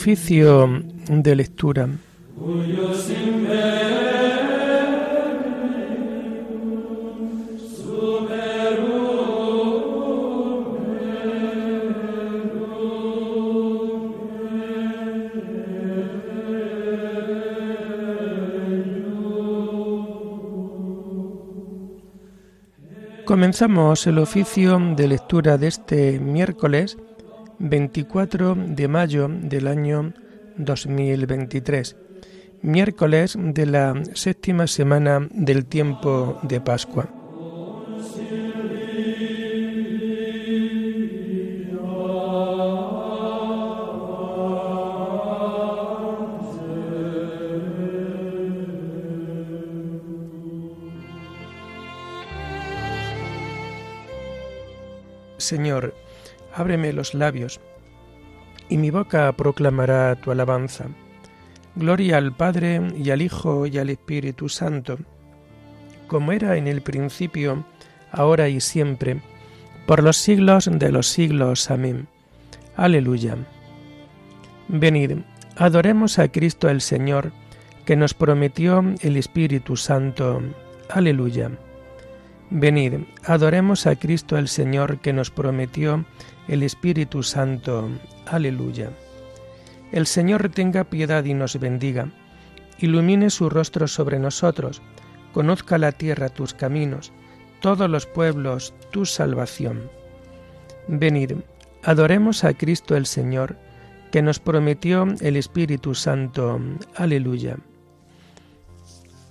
Oficio de lectura. Comenzamos el oficio de lectura de este miércoles 24 de mayo del año 2023, miércoles de la séptima semana del tiempo de Pascua. Señor, ábreme los labios, y mi boca proclamará tu alabanza. Gloria al Padre y al Hijo y al Espíritu Santo, como era en el principio, ahora y siempre, por los siglos de los siglos. Amén. Aleluya. Venid, adoremos a Cristo el Señor, que nos prometió el Espíritu Santo. Aleluya. Venid, adoremos a Cristo el Señor que nos prometió el Espíritu Santo. Aleluya. El Señor tenga piedad y nos bendiga, ilumine su rostro sobre nosotros, conozca la tierra tus caminos, todos los pueblos tu salvación. Venid, adoremos a Cristo el Señor, que nos prometió el Espíritu Santo. Aleluya.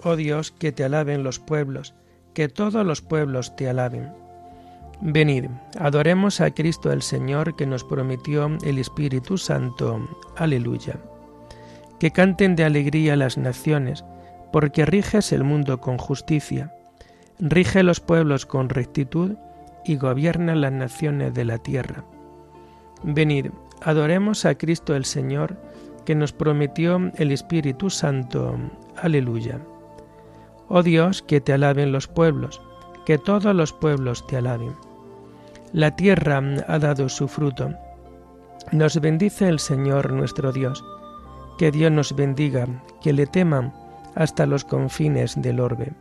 Oh Dios, que te alaben los pueblos, que todos los pueblos te alaben. Venid, adoremos a Cristo el Señor que nos prometió el Espíritu Santo. Aleluya. Que canten de alegría las naciones, porque riges el mundo con justicia, rige los pueblos con rectitud y gobierna las naciones de la tierra. Venid, adoremos a Cristo el Señor que nos prometió el Espíritu Santo. Aleluya. Oh Dios, que te alaben los pueblos, que todos los pueblos te alaben. La tierra ha dado su fruto. Nos bendice el Señor nuestro Dios. Que Dios nos bendiga, que le teman hasta los confines del orbe.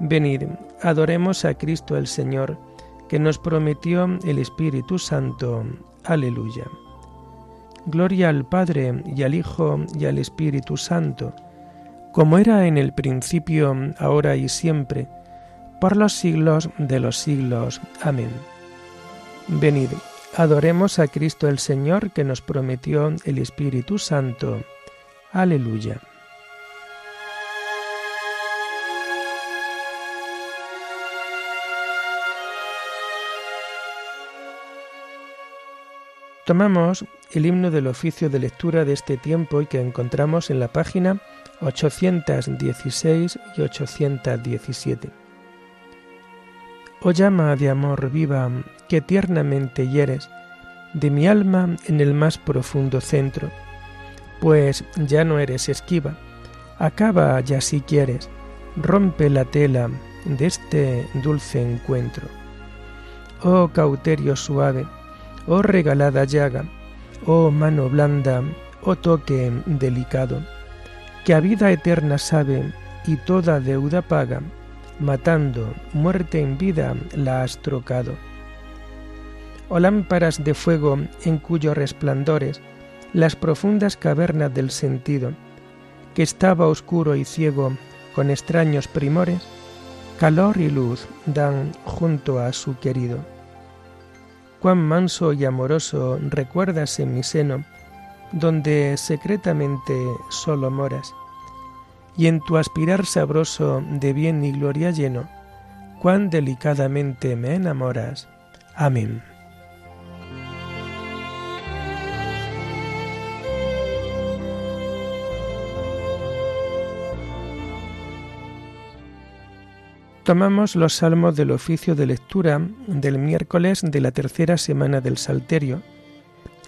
Venid, adoremos a Cristo el Señor, que nos prometió el Espíritu Santo. Aleluya. Gloria al Padre y al Hijo y al Espíritu Santo como era en el principio, ahora y siempre, por los siglos de los siglos. Amén. Venid, adoremos a Cristo el Señor que nos prometió el Espíritu Santo. Aleluya. Tomamos el himno del oficio de lectura de este tiempo y que encontramos en la página 816 y 817. Oh llama de amor viva que tiernamente hieres de mi alma en el más profundo centro, pues ya no eres esquiva, acaba ya si quieres, rompe la tela de este dulce encuentro. Oh cauterio suave, oh regalada llaga, oh mano blanda, oh toque delicado, que a vida eterna sabe y toda deuda paga, matando, muerte en vida la has trocado. O lámparas de fuego en cuyos resplandores las profundas cavernas del sentido, que estaba oscuro y ciego con extraños primores, calor y luz dan junto a su querido. Cuán manso y amoroso recuerdas en mi seno donde secretamente solo moras, y en tu aspirar sabroso de bien y gloria lleno, cuán delicadamente me enamoras. Amén. Tomamos los salmos del oficio de lectura del miércoles de la tercera semana del Salterio,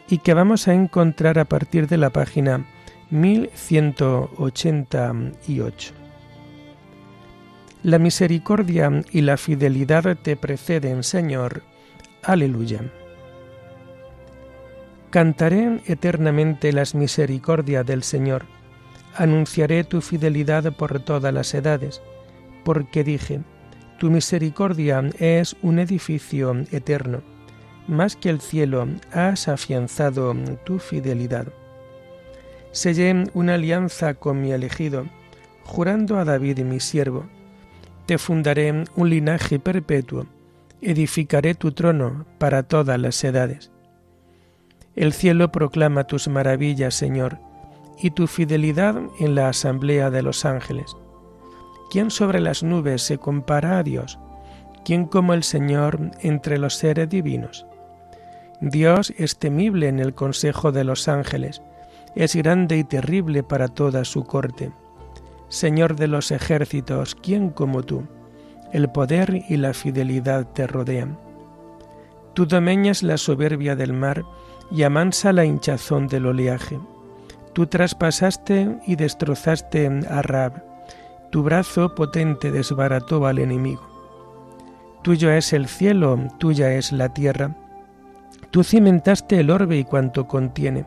y que vamos a encontrar a partir de la página 1188. La misericordia y la fidelidad te preceden, Señor. Aleluya. Cantaré eternamente las misericordias del Señor. Anunciaré tu fidelidad por todas las edades, porque dije, tu misericordia es un edificio eterno. Más que el cielo has afianzado tu fidelidad. Sellé una alianza con mi elegido, jurando a David mi siervo. Te fundaré un linaje perpetuo, edificaré tu trono para todas las edades. El cielo proclama tus maravillas, Señor, y tu fidelidad en la asamblea de los ángeles. ¿Quién sobre las nubes se compara a Dios? ¿Quién como el Señor entre los seres divinos? Dios es temible en el consejo de los ángeles, es grande y terrible para toda su corte. Señor de los ejércitos, ¿quién como tú? El poder y la fidelidad te rodean. Tú domeñas la soberbia del mar y amansa la hinchazón del oleaje. Tú traspasaste y destrozaste a Rab, tu brazo potente desbarató al enemigo. Tuyo es el cielo, tuya es la tierra. Tú cimentaste el orbe y cuanto contiene.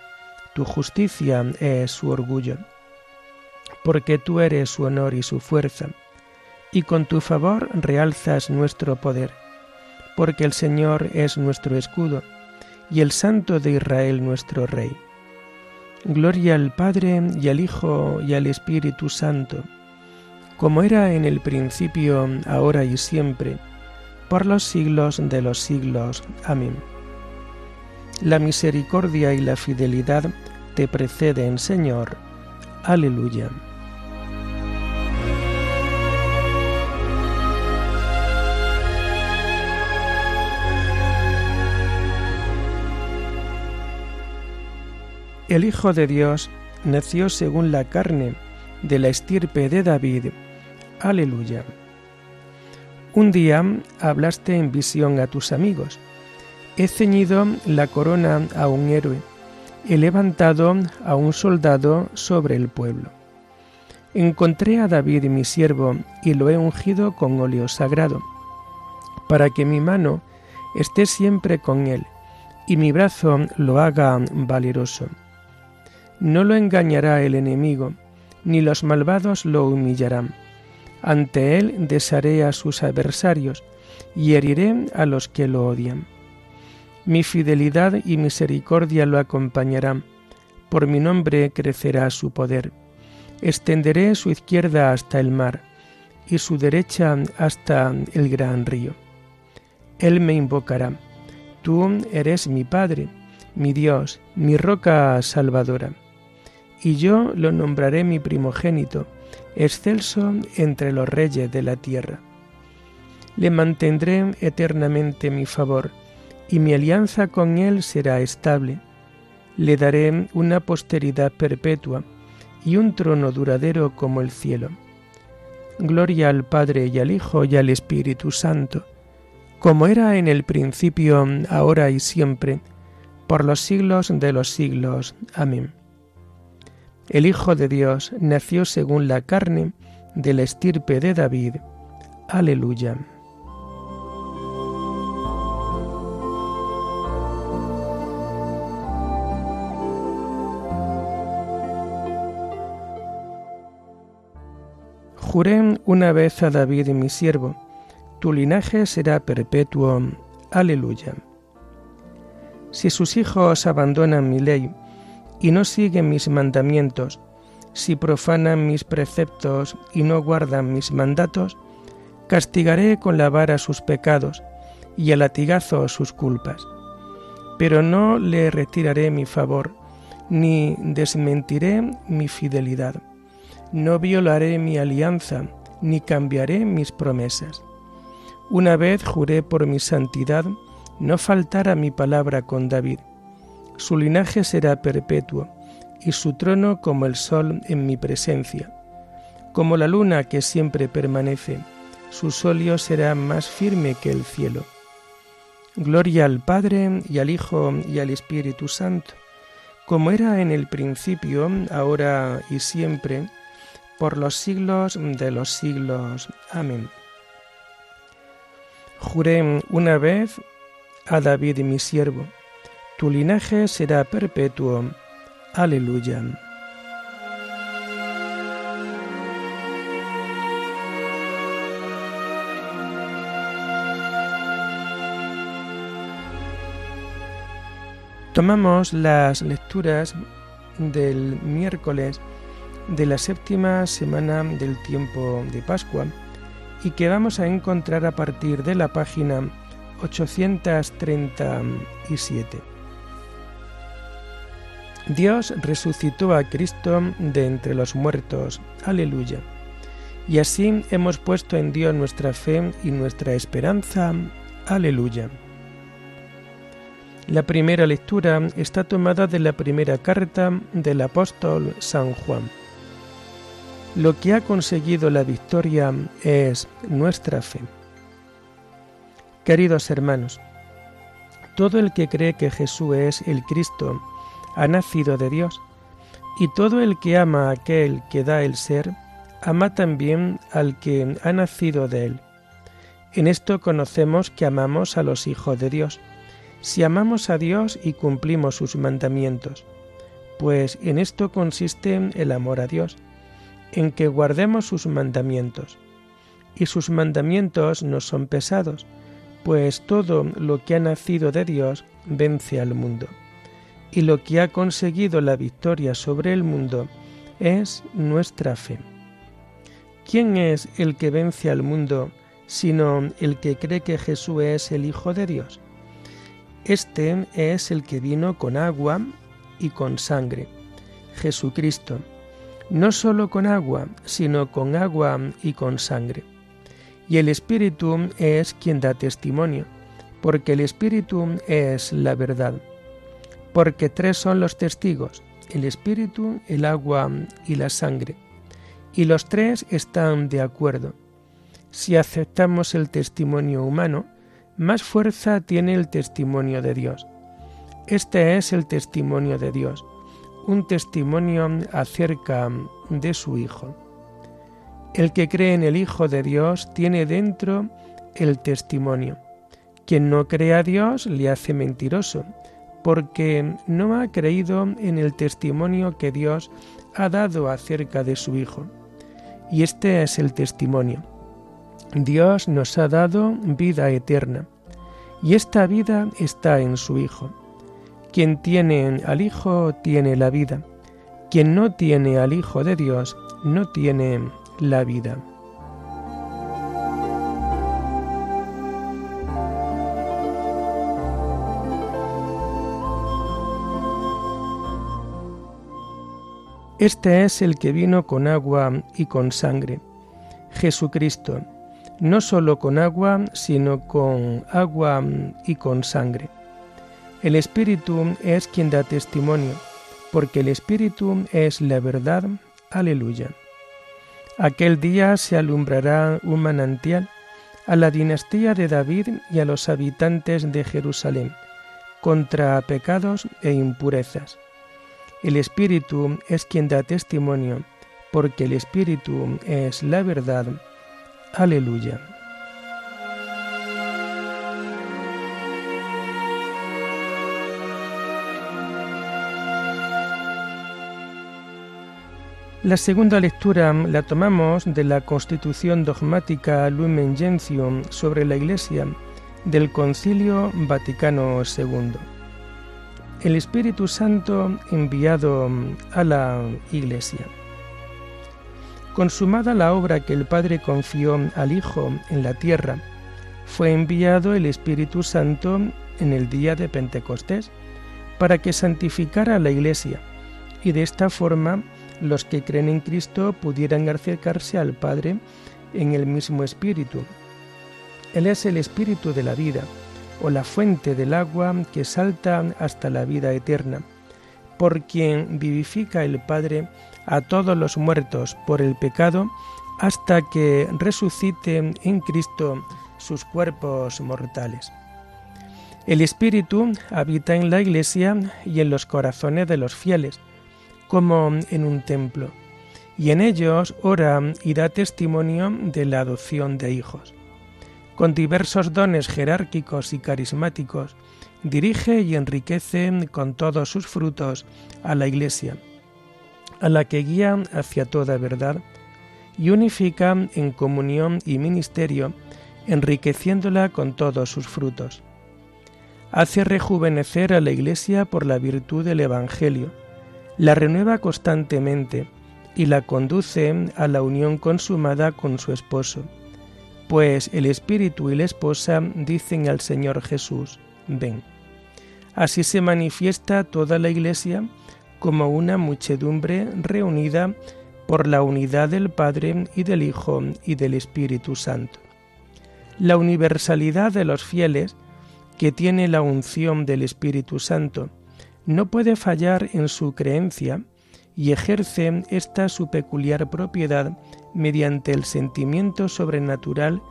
tu justicia es su orgullo. Porque tú eres su honor y su fuerza, y con tu favor realzas nuestro poder. Porque el Señor es nuestro escudo y el Santo de Israel nuestro Rey. Gloria al Padre y al Hijo y al Espíritu Santo, como era en el principio, ahora y siempre, por los siglos de los siglos. Amén. La misericordia y la fidelidad te preceden, Señor. Aleluya. El Hijo de Dios nació según la carne de la estirpe de David. Aleluya. Un día hablaste en visión a tus amigos. He ceñido la corona a un héroe, he levantado a un soldado sobre el pueblo. Encontré a David mi siervo y lo he ungido con óleo sagrado, para que mi mano esté siempre con él y mi brazo lo haga valeroso. No lo engañará el enemigo, ni los malvados lo humillarán. Ante él desharé a sus adversarios y heriré a los que lo odian. Mi fidelidad y misericordia lo acompañarán, por mi nombre crecerá su poder. Extenderé su izquierda hasta el mar y su derecha hasta el gran río. Él me invocará. Tú eres mi Padre, mi Dios, mi roca salvadora y yo lo nombraré mi primogénito, excelso entre los reyes de la tierra. Le mantendré eternamente mi favor, y mi alianza con él será estable. Le daré una posteridad perpetua y un trono duradero como el cielo. Gloria al Padre y al Hijo y al Espíritu Santo, como era en el principio, ahora y siempre, por los siglos de los siglos. Amén. El Hijo de Dios nació según la carne de la estirpe de David. Aleluya. Juré una vez a David mi siervo, tu linaje será perpetuo. Aleluya. Si sus hijos abandonan mi ley, y no siguen mis mandamientos, si profanan mis preceptos y no guardan mis mandatos, castigaré con la vara sus pecados y a latigazo sus culpas. Pero no le retiraré mi favor, ni desmentiré mi fidelidad. No violaré mi alianza, ni cambiaré mis promesas. Una vez juré por mi santidad no faltar a mi palabra con David Su linaje será perpetuo, y su trono como el sol en mi presencia. Como la luna que siempre permanece, su solio será más firme que el cielo. Gloria al Padre y al Hijo y al Espíritu Santo, como era en el principio, ahora y siempre, por los siglos de los siglos. Amén. Juré una vez a David mi siervo, tu linaje será perpetuo. Aleluya. Tomamos las lecturas del miércoles de la séptima semana del tiempo de Pascua y que vamos a encontrar a partir de la página 837. Dios resucitó a Cristo de entre los muertos. Aleluya. Y así hemos puesto en Dios nuestra fe y nuestra esperanza. Aleluya. La primera lectura está tomada de la primera carta del apóstol San Juan. Lo que ha conseguido la victoria es nuestra fe. Queridos hermanos, todo el que cree que Jesús es el Cristo ha nacido de Dios, y todo el que ama a aquel que da el ser, ama también al que ha nacido de él. En esto conocemos que amamos a los hijos de Dios si amamos a Dios y cumplimos sus mandamientos, pues en esto consiste el amor a Dios, en que guardemos sus mandamientos. Y sus mandamientos no son pesados, pues todo lo que ha nacido de Dios vence al mundo. Y lo que ha conseguido la victoria sobre el mundo es nuestra fe. ¿Quién es el que vence al mundo sino el que cree que Jesús es el Hijo de Dios? Este es el que vino con agua y con sangre, Jesucristo, no solo con agua, sino con agua y con sangre. Y el Espíritu es quien da testimonio, porque el Espíritu es la verdad. Porque tres son los testigos, el Espíritu, el agua y la sangre. Y los tres están de acuerdo. Si aceptamos el testimonio humano, más fuerza tiene el testimonio de Dios. Este es el testimonio de Dios, un testimonio acerca de su Hijo. El que cree en el Hijo de Dios tiene dentro el testimonio. Quien no cree a Dios le hace mentiroso, porque no ha creído en el testimonio que Dios ha dado acerca de su Hijo. Y este es el testimonio. Dios nos ha dado vida eterna, y esta vida está en su Hijo. Quien tiene al Hijo tiene la vida, quien no tiene al Hijo de Dios no tiene la vida. Este es el que vino con agua y con sangre, Jesucristo, no solo con agua, sino con agua y con sangre. El Espíritu es quien da testimonio, porque el Espíritu es la verdad. Aleluya. Aquel día se alumbrará un manantial a la dinastía de David y a los habitantes de Jerusalén, contra pecados e impurezas. El Espíritu es quien da testimonio, porque el Espíritu es la verdad. Aleluya. La segunda lectura la tomamos de la Constitución dogmática Lumen Gentium sobre la Iglesia del Concilio Vaticano II. El Espíritu Santo enviado a la Iglesia. Consumada la obra que el Padre confió al Hijo en la tierra, fue enviado el Espíritu Santo en el día de Pentecostés para que santificara a la Iglesia y de esta forma los que creen en Cristo pudieran acercarse al Padre en el mismo Espíritu. Él es el Espíritu de la vida, o la fuente del agua que salta hasta la vida eterna, por quien vivifica el Padre a todos los muertos por el pecado, hasta que resucite en Cristo sus cuerpos mortales. El Espíritu habita en la Iglesia y en los corazones de los fieles, como en un templo, y en ellos ora y da testimonio de la adopción de hijos. Con diversos dones jerárquicos y carismáticos, dirige y enriquece con todos sus frutos a la Iglesia, a la que guía hacia toda verdad, y unifica en comunión y ministerio, enriqueciéndola con todos sus frutos. Hace rejuvenecer a la Iglesia por la virtud del Evangelio, la renueva constantemente y la conduce a la unión consumada con su esposo, pues el Espíritu y la esposa dicen al Señor Jesús, ven. Así se manifiesta toda la Iglesia como una muchedumbre reunida por la unidad del Padre y del Hijo y del Espíritu Santo. La universalidad de los fieles, que tiene la unción del Espíritu Santo, no puede fallar en su creencia y ejerce esta su peculiar propiedad mediante el sentimiento sobrenatural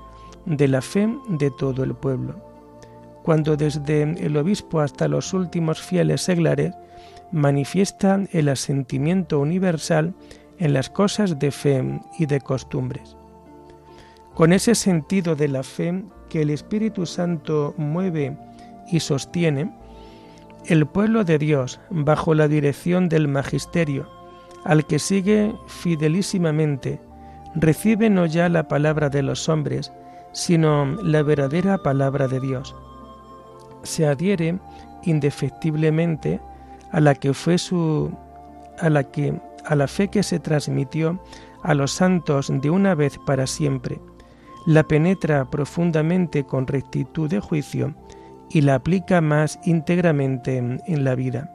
de la fe de todo el pueblo. Cuando desde el obispo hasta los últimos fieles seglares manifiestan el asentimiento universal en las cosas de fe y de costumbres. Con ese sentido de la fe que el Espíritu Santo mueve y sostiene, el pueblo de Dios, bajo la dirección del Magisterio, al que sigue fidelísimamente, recibe no ya la palabra de los hombres, sino la verdadera palabra de Dios. Se adhiere indefectiblemente a la que fue su a la que a la fe que se transmitió a los santos de una vez para siempre, la penetra profundamente con rectitud de juicio y la aplica más íntegramente en la vida.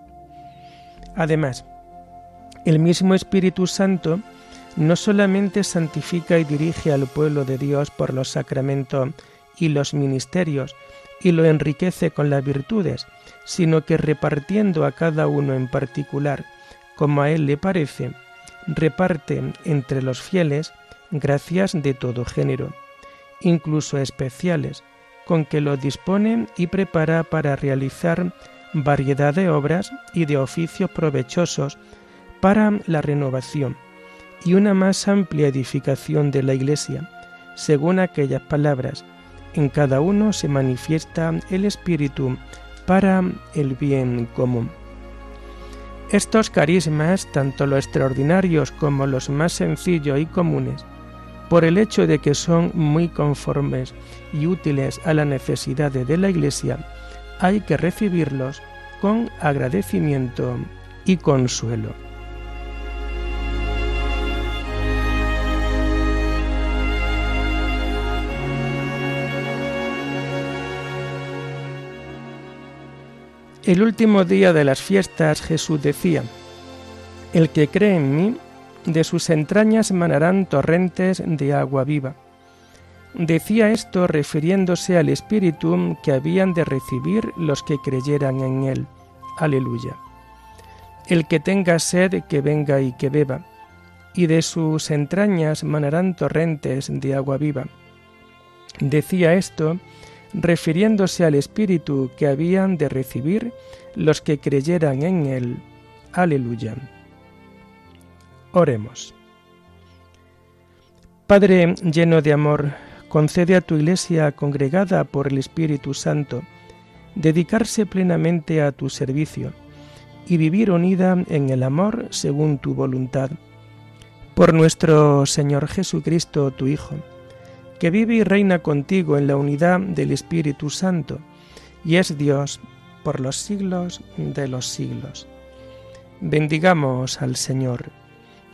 Además, el mismo Espíritu Santo no solamente santifica y dirige al pueblo de Dios por los sacramentos y los ministerios, y lo enriquece con las virtudes, sino que repartiendo a cada uno en particular, como a él le parece, reparte entre los fieles gracias de todo género, incluso especiales, con que lo dispone y prepara para realizar variedad de obras y de oficios provechosos para la renovación y una más amplia edificación de la Iglesia, según aquellas palabras, en cada uno se manifiesta el Espíritu para el bien común. Estos carismas, tanto los extraordinarios como los más sencillos y comunes, por el hecho de que son muy conformes y útiles a las necesidades de la Iglesia, hay que recibirlos con agradecimiento y consuelo. El último día de las fiestas Jesús decía, El que cree en mí, de sus entrañas manarán torrentes de agua viva. Decía esto refiriéndose al Espíritu que habían de recibir los que creyeran en Él. Aleluya. El que tenga sed, que venga y que beba, y de sus entrañas manarán torrentes de agua viva. Decía esto refiriéndose al Espíritu que habían de recibir los que creyeran en Él. Aleluya. Oremos. Padre lleno de amor, concede a tu Iglesia congregada por el Espíritu Santo dedicarse plenamente a tu servicio y vivir unida en el amor según tu voluntad. Por nuestro Señor Jesucristo, tu Hijo, que vive y reina contigo en la unidad del Espíritu Santo, y es Dios por los siglos de los siglos. Bendigamos al Señor.